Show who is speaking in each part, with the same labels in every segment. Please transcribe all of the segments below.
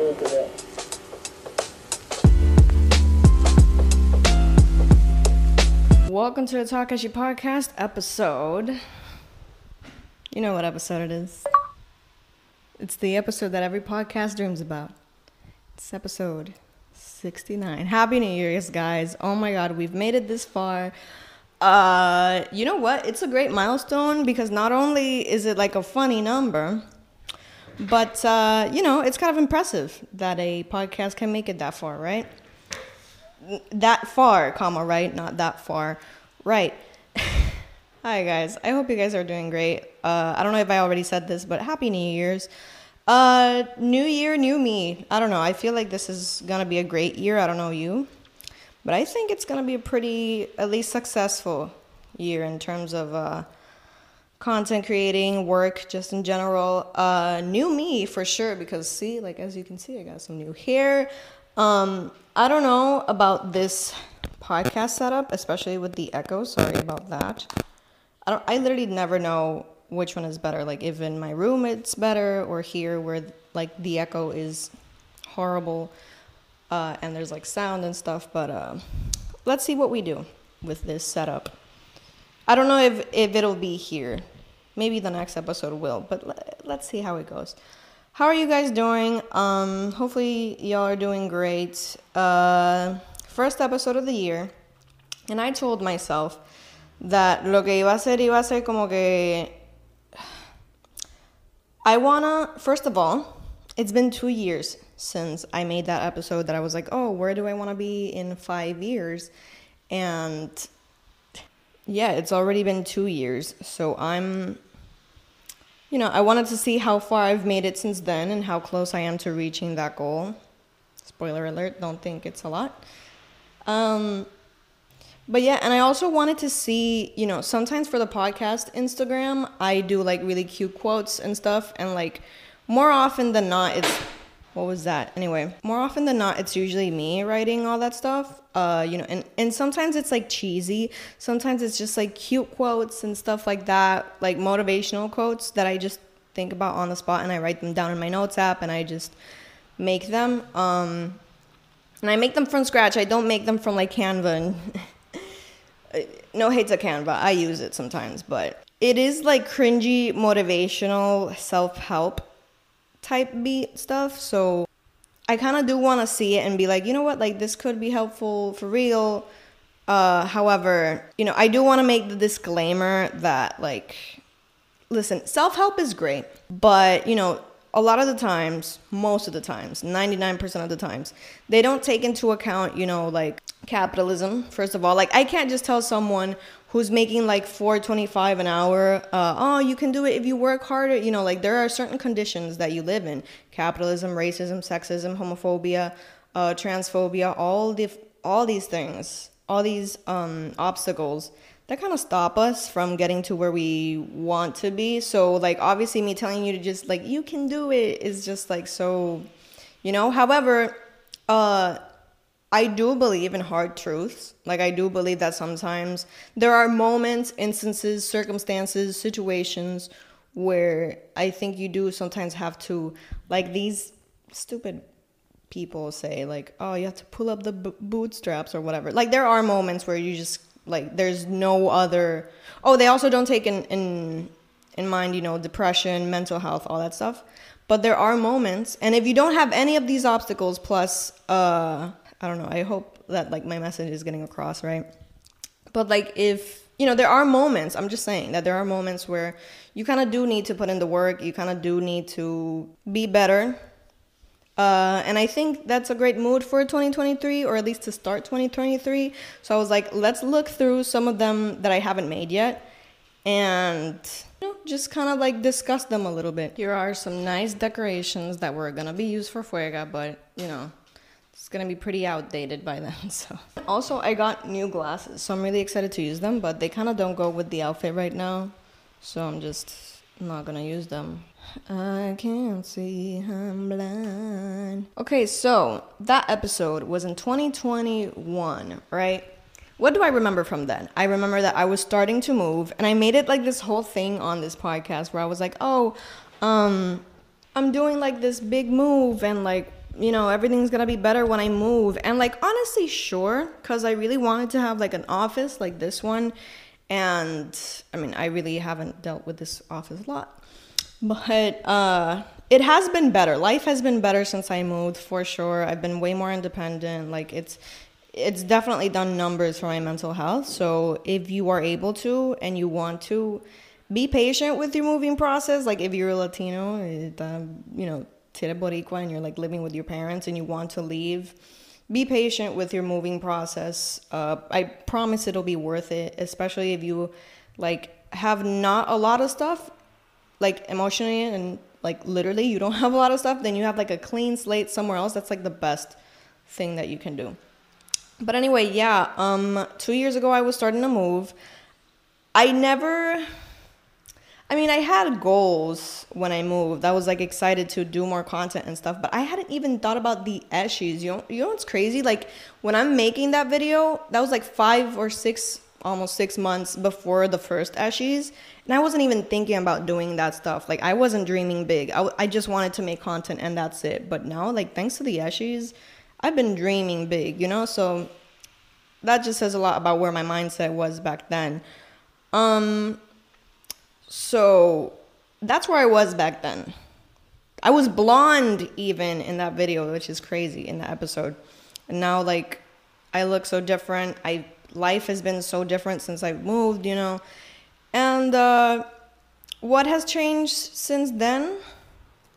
Speaker 1: of it.
Speaker 2: Welcome to the Takashi Podcast episode. You know what episode it is. It's the episode that every podcast dreams about. It's episode 69. Happy New Year's, guys. Oh my god, we've made it this far. Uh, you know what? It's a great milestone because not only is it like a funny number, but uh, you know, it's kind of impressive that a podcast can make it that far, right? that far, comma, right? Not that far, right? Hi guys. I hope you guys are doing great. Uh, I don't know if I already said this, but happy New Year's. Uh, new year, new me. I don't know. I feel like this is gonna be a great year. I don't know you, but I think it's gonna be a pretty, at least successful year in terms of uh, content creating, work, just in general. Uh, new me for sure. Because see, like as you can see, I got some new hair. Um, I don't know about this podcast setup, especially with the echo. Sorry about that. I don't. I literally never know which one is better. Like if in my room it's better, or here where like the echo is horrible, uh, and there's like sound and stuff. But uh, let's see what we do with this setup. I don't know if if it'll be here. Maybe the next episode will, but let, let's see how it goes. How are you guys doing? Um, hopefully y'all are doing great. Uh, first episode of the year, and I told myself that lo que iba a hacer iba a ser como que I wanna first of all, it's been two years since I made that episode that I was like, oh, where do I want to be in five years? And yeah, it's already been two years, so I'm you know, I wanted to see how far I've made it since then and how close I am to reaching that goal. Spoiler alert, don't think it's a lot. Um, but yeah, and I also wanted to see, you know, sometimes for the podcast Instagram, I do like really cute quotes and stuff. And like more often than not, it's what was that? Anyway, more often than not, it's usually me writing all that stuff. Uh, you know, and, and sometimes it's like cheesy. Sometimes it's just like cute quotes and stuff like that, like motivational quotes that I just think about on the spot and I write them down in my notes app and I just make them. Um, and I make them from scratch. I don't make them from like Canva. And no hate to Canva. I use it sometimes, but it is like cringy motivational self help type beat stuff. So I kind of do want to see it and be like, you know what, like this could be helpful for real. Uh, however, you know, I do want to make the disclaimer that like, listen, self help is great, but you know, a lot of the times, most of the times, 99% of the times, they don't take into account, you know, like capitalism, first of all. Like, I can't just tell someone who's making like 425 an hour uh, oh you can do it if you work harder. You know like there are certain conditions that you live in. Capitalism racism sexism homophobia uh, transphobia all the all these things all these um, obstacles that kind of stop us from getting to where we want to be. So like obviously me telling you to just like you can do it is just like so you know? However uh I do believe in hard truths. Like, I do believe that sometimes there are moments, instances, circumstances, situations where I think you do sometimes have to, like, these stupid people say, like, oh, you have to pull up the b- bootstraps or whatever. Like, there are moments where you just, like, there's no other. Oh, they also don't take in, in, in mind, you know, depression, mental health, all that stuff. But there are moments, and if you don't have any of these obstacles, plus, uh, I don't know. I hope that like my message is getting across, right? But like if you know, there are moments, I'm just saying that there are moments where you kind of do need to put in the work, you kind of do need to be better. Uh, and I think that's a great mood for 2023, or at least to start 2023. So I was like, let's look through some of them that I haven't made yet and you know, just kind of like discuss them a little bit. Here are some nice decorations that were gonna be used for Fuega, but you know, it's gonna be pretty outdated by then. So also I got new glasses, so I'm really excited to use them, but they kind of don't go with the outfit right now, so I'm just not gonna use them. I can't see, I'm blind. Okay, so that episode was in 2021, right? What do I remember from then? I remember that I was starting to move, and I made it like this whole thing on this podcast where I was like, oh, um, I'm doing like this big move, and like you know, everything's gonna be better when I move. And like, honestly, sure, because I really wanted to have like an office like this one. And I mean, I really haven't dealt with this office a lot, but uh, it has been better. Life has been better since I moved for sure. I've been way more independent. Like, it's it's definitely done numbers for my mental health. So if you are able to and you want to, be patient with your moving process. Like if you're a Latino, you know, Tira Boricua, and you're like living with your parents and you want to leave, be patient with your moving process. Uh, I promise it'll be worth it, especially if you like have not a lot of stuff, like emotionally and like literally you don't have a lot of stuff. Then you have like a clean slate somewhere else. That's like the best thing that you can do. But anyway, yeah. Um, two years ago I was starting to move. I never I mean, I had goals when I moved. I was like excited to do more content and stuff, but I hadn't even thought about the issues. You know, you know what's crazy? Like when I'm making that video, that was like five or six, almost six months before the first Eshies, and I wasn't even thinking about doing that stuff. Like I wasn't dreaming big. I, I just wanted to make content and that's it. But now, like thanks to the Eshies, I've been dreaming big. You know, so that just says a lot about where my mindset was back then. Um, so that's where I was back then. I was blonde even in that video, which is crazy in the episode. And now like I look so different. I life has been so different since I've moved, you know. And uh what has changed since then?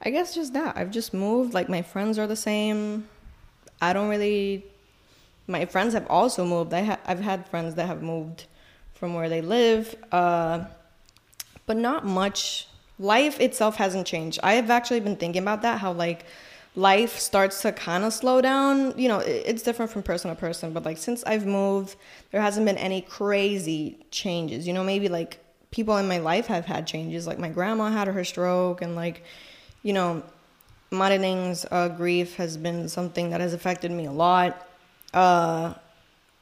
Speaker 2: I guess just that. I've just moved. Like my friends are the same. I don't really my friends have also moved. I ha- I've had friends that have moved from where they live. Uh but not much. Life itself hasn't changed. I have actually been thinking about that, how like life starts to kind of slow down. You know, it's different from person to person, but like since I've moved, there hasn't been any crazy changes. You know, maybe like people in my life have had changes. Like my grandma had her stroke, and like, you know, Marining's uh, grief has been something that has affected me a lot. Uh,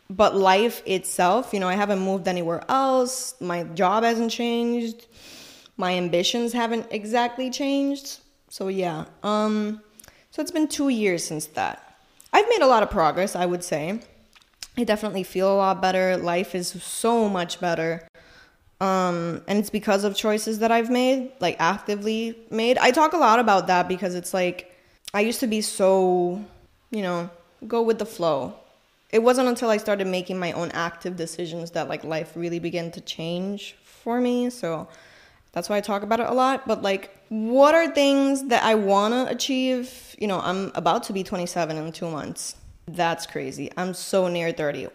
Speaker 2: but life itself, you know, I haven't moved anywhere else. My job hasn't changed. My ambitions haven't exactly changed. So yeah. Um so it's been 2 years since that. I've made a lot of progress, I would say. I definitely feel a lot better. Life is so much better. Um and it's because of choices that I've made, like actively made. I talk a lot about that because it's like I used to be so, you know, go with the flow it wasn't until I started making my own active decisions that like life really began to change for me. So that's why I talk about it a lot. But like, what are things that I want to achieve? You know, I'm about to be 27 in two months. That's crazy. I'm so near 30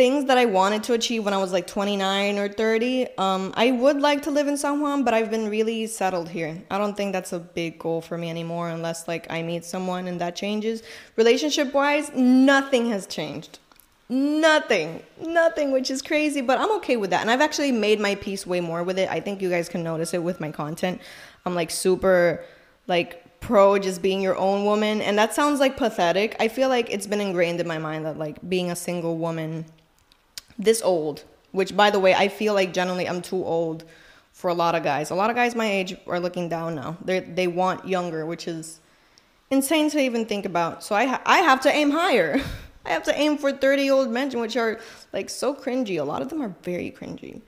Speaker 2: things that I wanted to achieve when I was like 29 or 30. Um, I would like to live in San Juan, but I've been really settled here. I don't think that's a big goal for me anymore unless like I meet someone and that changes. Relationship wise, nothing has changed. Nothing, nothing, which is crazy, but I'm okay with that. And I've actually made my peace way more with it. I think you guys can notice it with my content. I'm like super, like, pro just being your own woman and that sounds like pathetic i feel like it's been ingrained in my mind that like being a single woman this old, which by the way, I feel like generally I'm too old for a lot of guys. A lot of guys my age are looking down now. They they want younger, which is insane to even think about. So I ha- I have to aim higher. I have to aim for 30 old men, which are like so cringy. A lot of them are very cringy.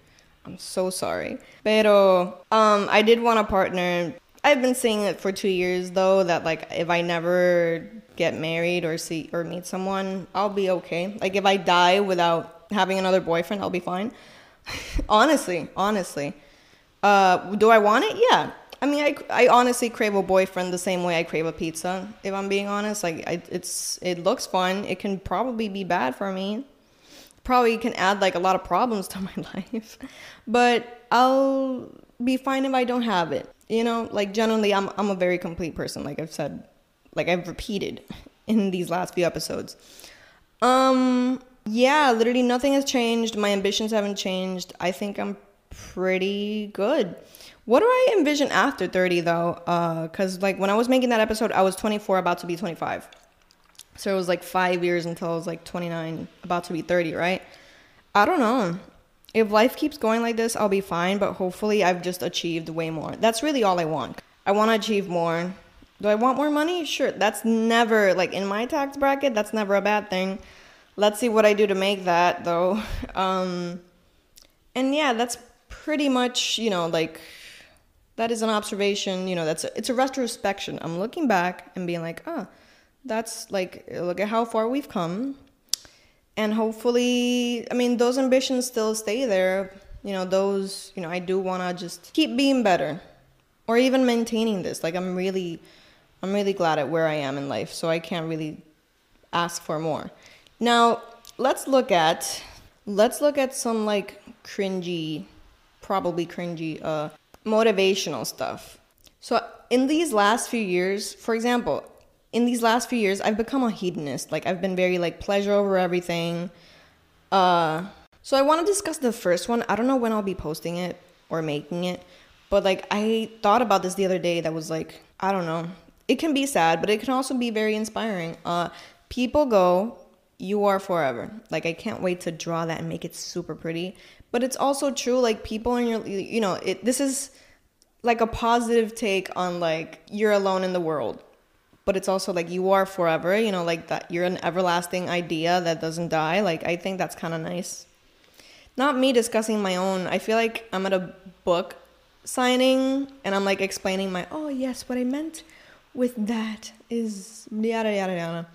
Speaker 2: I'm so sorry. Pero um I did want a partner. I've been saying it for 2 years though that like if I never get married or see or meet someone, I'll be okay. Like if I die without having another boyfriend, I'll be fine. honestly, honestly. Uh, do I want it? Yeah. I mean, I, I honestly crave a boyfriend the same way I crave a pizza. If I'm being honest, like I, it's it looks fun. It can probably be bad for me. Probably can add like a lot of problems to my life, but I'll be fine if I don't have it. You know, like generally, I'm I'm a very complete person. Like I've said, like I've repeated in these last few episodes. Um, yeah, literally nothing has changed. My ambitions haven't changed. I think I'm pretty good. What do I envision after 30 though? Uh, cuz like when I was making that episode, I was 24 about to be 25. So it was like 5 years until I was like 29 about to be 30, right? I don't know. If life keeps going like this, I'll be fine, but hopefully I've just achieved way more. That's really all I want. I want to achieve more Do I want more money? Sure. That's never like in my tax bracket, that's never a bad thing. Let's see what I do to make that though. Um and yeah, that's pretty much, you know, like that is an observation, you know, that's a, it's a retrospection. I'm looking back and being like, "Oh, that's like look at how far we've come." And hopefully, I mean, those ambitions still stay there. You know, those, you know, I do want to just keep being better or even maintaining this. Like I'm really I'm really glad at where I am in life, so I can't really ask for more. Now, let's look at let's look at some like cringy, probably cringy uh motivational stuff. So, in these last few years, for example, in these last few years, I've become a hedonist. Like I've been very like pleasure over everything. Uh so I want to discuss the first one. I don't know when I'll be posting it or making it, but like I thought about this the other day that was like, I don't know it can be sad, but it can also be very inspiring. Uh, people go, you are forever. Like I can't wait to draw that and make it super pretty. But it's also true. Like people in your, you know, it. This is like a positive take on like you're alone in the world, but it's also like you are forever. You know, like that you're an everlasting idea that doesn't die. Like I think that's kind of nice. Not me discussing my own. I feel like I'm at a book signing and I'm like explaining my oh yes what I meant with that is yada yada yada.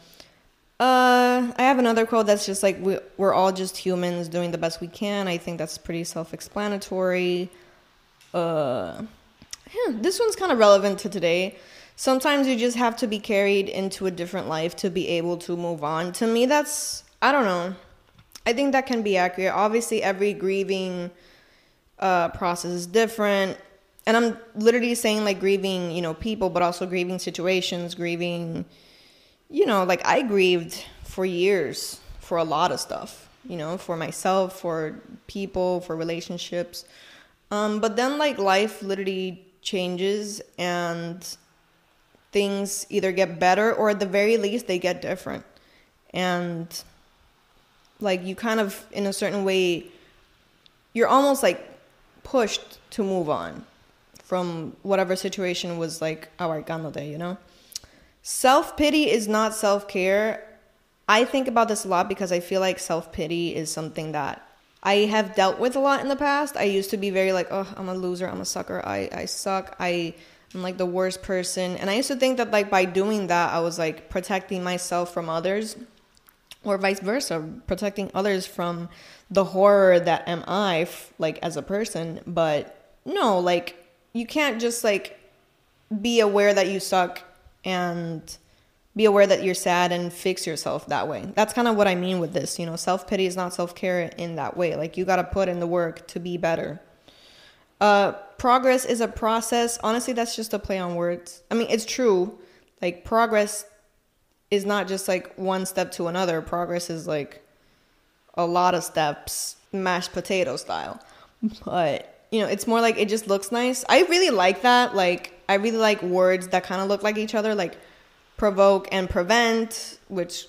Speaker 2: Uh, I have another quote that's just like we, we're all just humans doing the best we can. I think that's pretty self-explanatory. Uh, yeah, this one's kind of relevant to today. Sometimes you just have to be carried into a different life to be able to move on. To me, that's I don't know. I think that can be accurate. Obviously, every grieving uh, process is different and I'm literally saying like grieving, you know, people, but also grieving situations, grieving, you know, like I grieved for years for a lot of stuff, you know, for myself, for people, for relationships. Um, but then like life literally changes and things either get better or at the very least they get different. And like you kind of in a certain way you're almost like pushed to move on from whatever situation was like abarcándote, you know? Self pity is not self care. I think about this a lot because I feel like self pity is something that I have dealt with a lot in the past. I used to be very like, oh, I'm a loser, I'm a sucker, I, I suck, I, I'm like the worst person. And I used to think that like by doing that, I was like protecting myself from others or vice versa, protecting others from the horror that am I, like as a person. But no, like you can't just like be aware that you suck and be aware that you're sad and fix yourself that way. That's kind of what I mean with this. You know, self pity is not self care in that way. Like, you got to put in the work to be better. Uh, progress is a process. Honestly, that's just a play on words. I mean, it's true. Like, progress is not just like one step to another, progress is like a lot of steps, mashed potato style. But you know, it's more like it just looks nice. I really like that. Like, I really like words that kind of look like each other, like provoke and prevent, which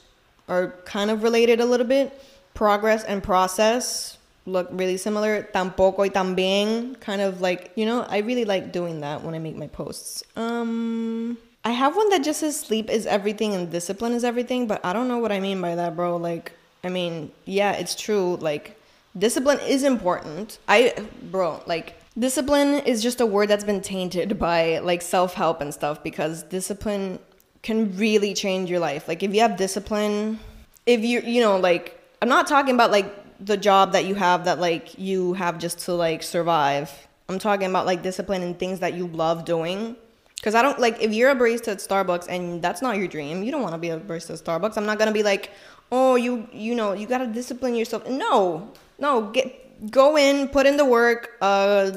Speaker 2: are kind of related a little bit. Progress and process look really similar. Tampoco y también, kind of like, you know, I really like doing that when I make my posts. Um, I have one that just says sleep is everything and discipline is everything, but I don't know what I mean by that, bro. Like, I mean, yeah, it's true. Like, discipline is important. I, bro, like, discipline is just a word that's been tainted by like self help and stuff because discipline can really change your life. Like, if you have discipline, if you, you know, like, I'm not talking about like the job that you have that like you have just to like survive. I'm talking about like discipline and things that you love doing. Cause I don't like if you're a barista at Starbucks and that's not your dream, you don't want to be a barista at Starbucks. I'm not gonna be like, oh, you you know you gotta discipline yourself. No, no, get go in, put in the work, uh,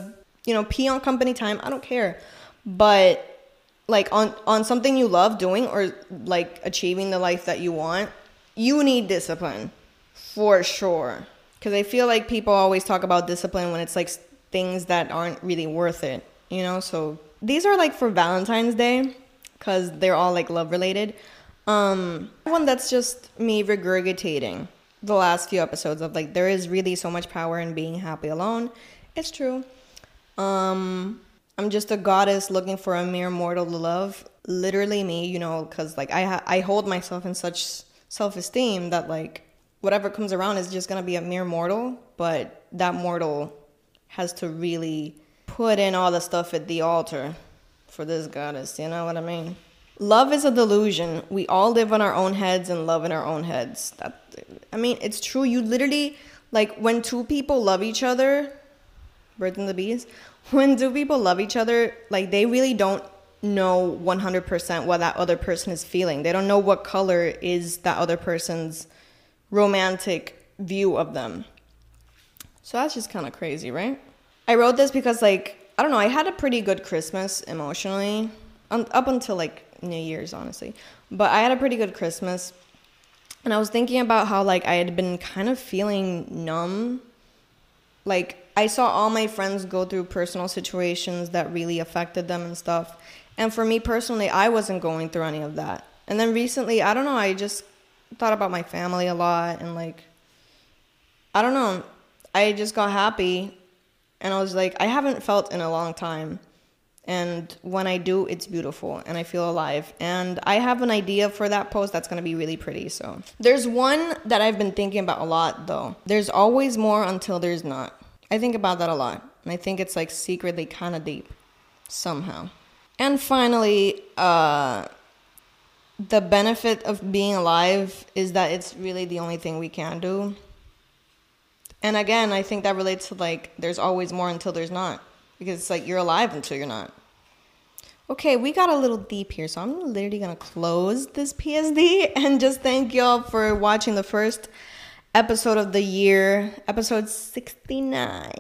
Speaker 2: you know, pee on company time. I don't care. But like on on something you love doing or like achieving the life that you want, you need discipline for sure. Cuz I feel like people always talk about discipline when it's like things that aren't really worth it, you know? So these are like for Valentine's Day cuz they're all like love related. Um one that's just me regurgitating the last few episodes of like there is really so much power in being happy alone. It's true. Um I'm just a goddess looking for a mere mortal to love. Literally me, you know, because like I ha- I hold myself in such self esteem that like whatever comes around is just gonna be a mere mortal, but that mortal has to really put in all the stuff at the altar for this goddess. You know what I mean? Love is a delusion. We all live on our own heads and love in our own heads. That I mean, it's true. You literally like when two people love each other, birds and the bees. When two people love each other, like they really don't know 100% what that other person is feeling. They don't know what color is that other person's romantic view of them. So that's just kind of crazy, right? I wrote this because like I don't know, I had a pretty good Christmas emotionally um, up until like New Year's, honestly. But I had a pretty good Christmas. And I was thinking about how like I had been kind of feeling numb. Like I saw all my friends go through personal situations that really affected them and stuff. And for me personally, I wasn't going through any of that. And then recently, I don't know, I just thought about my family a lot and like I don't know, I just got happy and I was like I haven't felt in a long time and when I do, it's beautiful and I feel alive. And I have an idea for that post that's gonna be really pretty. So there's one that I've been thinking about a lot though. There's always more until there's not. I think about that a lot. And I think it's like secretly kind of deep somehow. And finally, uh, the benefit of being alive is that it's really the only thing we can do. And again, I think that relates to like there's always more until there's not because it's like you're alive until you're not. Okay, we got a little deep here, so I'm literally gonna close this PSD and just thank y'all for watching the first episode of the year, episode 69.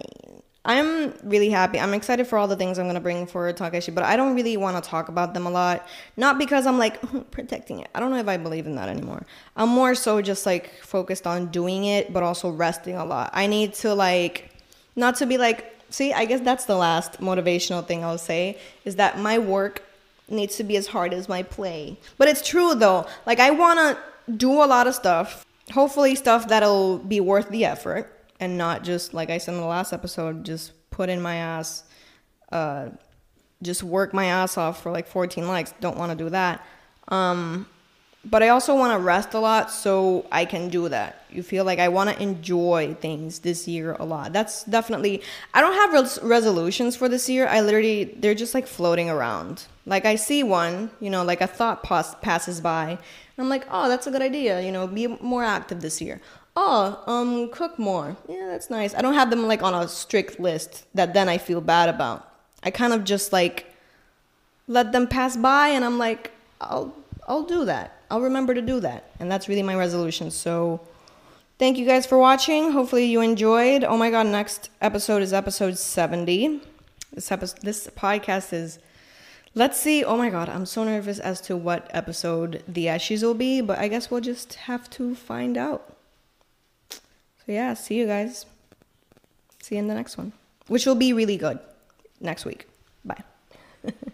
Speaker 2: I'm really happy. I'm excited for all the things I'm gonna bring for Takeshi, but I don't really want to talk about them a lot. Not because I'm like protecting it. I don't know if I believe in that anymore. I'm more so just like focused on doing it, but also resting a lot. I need to like not to be like see, I guess that's the last motivational thing I'll say is that my work needs to be as hard as my play. But it's true though. Like I want to do a lot of stuff. Hopefully stuff that'll be worth the effort and not just like I said in the last episode just put in my ass uh just work my ass off for like 14 likes. Don't want to do that. Um but I also want to rest a lot so I can do that. You feel like I want to enjoy things this year a lot. That's definitely I don't have res- resolutions for this year. I literally they're just like floating around. Like I see one, you know, like a thought pass- passes by. And I'm like, "Oh, that's a good idea, you know, be more active this year." Oh, um cook more. Yeah, that's nice. I don't have them like on a strict list that then I feel bad about. I kind of just like let them pass by and I'm like, "I'll I'll do that." I'll remember to do that. And that's really my resolution. So thank you guys for watching. Hopefully you enjoyed. Oh my god, next episode is episode 70. This episode this podcast is Let's see. Oh my god, I'm so nervous as to what episode the Ashes will be, but I guess we'll just have to find out. So yeah, see you guys. See you in the next one, which will be really good next week.